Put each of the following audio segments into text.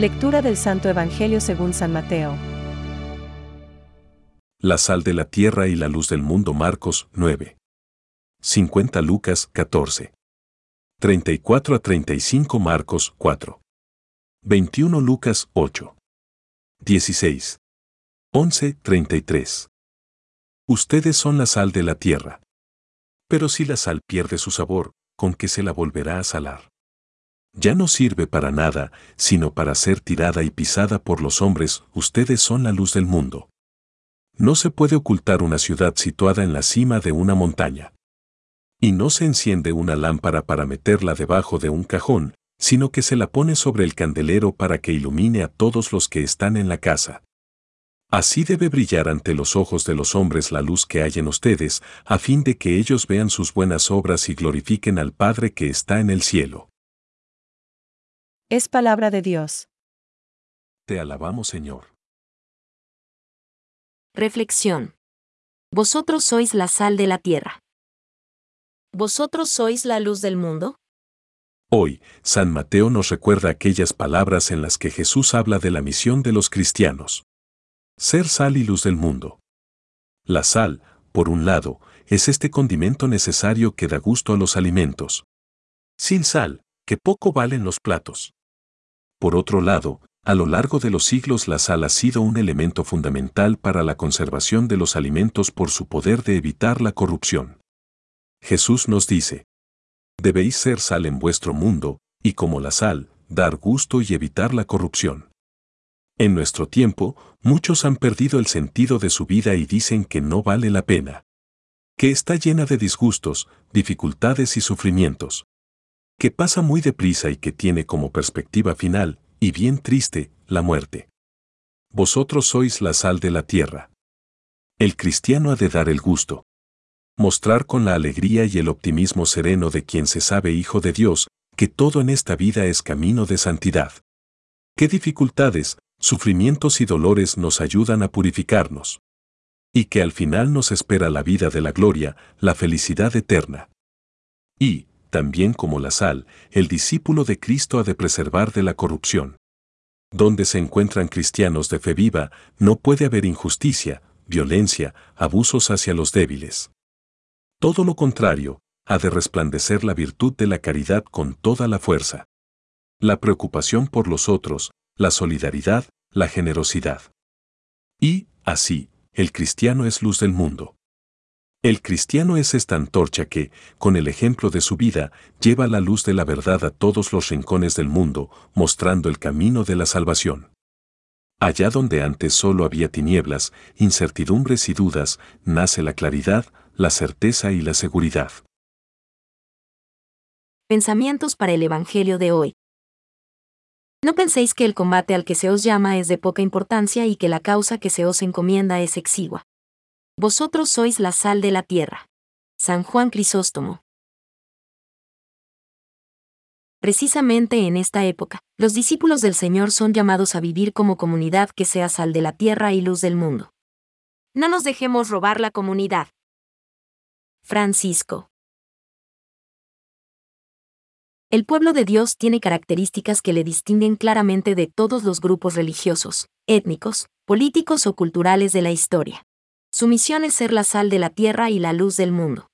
Lectura del Santo Evangelio según San Mateo. La sal de la tierra y la luz del mundo Marcos 9. 50 Lucas 14. 34 a 35 Marcos 4. 21 Lucas 8. 16. 11 33. Ustedes son la sal de la tierra. Pero si la sal pierde su sabor, ¿con qué se la volverá a salar? Ya no sirve para nada, sino para ser tirada y pisada por los hombres, ustedes son la luz del mundo. No se puede ocultar una ciudad situada en la cima de una montaña. Y no se enciende una lámpara para meterla debajo de un cajón, sino que se la pone sobre el candelero para que ilumine a todos los que están en la casa. Así debe brillar ante los ojos de los hombres la luz que hay en ustedes, a fin de que ellos vean sus buenas obras y glorifiquen al Padre que está en el cielo. Es palabra de Dios. Te alabamos, Señor. Reflexión. Vosotros sois la sal de la tierra. ¿Vosotros sois la luz del mundo? Hoy, San Mateo nos recuerda aquellas palabras en las que Jesús habla de la misión de los cristianos. Ser sal y luz del mundo. La sal, por un lado, es este condimento necesario que da gusto a los alimentos. Sin sal, que poco valen los platos. Por otro lado, a lo largo de los siglos la sal ha sido un elemento fundamental para la conservación de los alimentos por su poder de evitar la corrupción. Jesús nos dice, debéis ser sal en vuestro mundo, y como la sal, dar gusto y evitar la corrupción. En nuestro tiempo, muchos han perdido el sentido de su vida y dicen que no vale la pena. Que está llena de disgustos, dificultades y sufrimientos. Que pasa muy deprisa y que tiene como perspectiva final, y bien triste, la muerte. Vosotros sois la sal de la tierra. El cristiano ha de dar el gusto. Mostrar con la alegría y el optimismo sereno de quien se sabe hijo de Dios, que todo en esta vida es camino de santidad. ¿Qué dificultades, sufrimientos y dolores nos ayudan a purificarnos? Y que al final nos espera la vida de la gloria, la felicidad eterna. Y, también como la sal, el discípulo de Cristo ha de preservar de la corrupción. Donde se encuentran cristianos de fe viva, no puede haber injusticia, violencia, abusos hacia los débiles. Todo lo contrario, ha de resplandecer la virtud de la caridad con toda la fuerza. La preocupación por los otros, la solidaridad, la generosidad. Y, así, el cristiano es luz del mundo. El cristiano es esta antorcha que, con el ejemplo de su vida, lleva la luz de la verdad a todos los rincones del mundo, mostrando el camino de la salvación. Allá donde antes solo había tinieblas, incertidumbres y dudas, nace la claridad, la certeza y la seguridad. Pensamientos para el Evangelio de hoy. No penséis que el combate al que se os llama es de poca importancia y que la causa que se os encomienda es exigua. Vosotros sois la sal de la tierra. San Juan Crisóstomo. Precisamente en esta época, los discípulos del Señor son llamados a vivir como comunidad que sea sal de la tierra y luz del mundo. No nos dejemos robar la comunidad. Francisco. El pueblo de Dios tiene características que le distinguen claramente de todos los grupos religiosos, étnicos, políticos o culturales de la historia. Su misión es ser la sal de la tierra y la luz del mundo.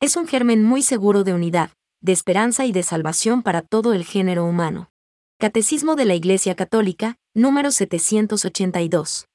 Es un germen muy seguro de unidad, de esperanza y de salvación para todo el género humano. Catecismo de la Iglesia Católica, número 782.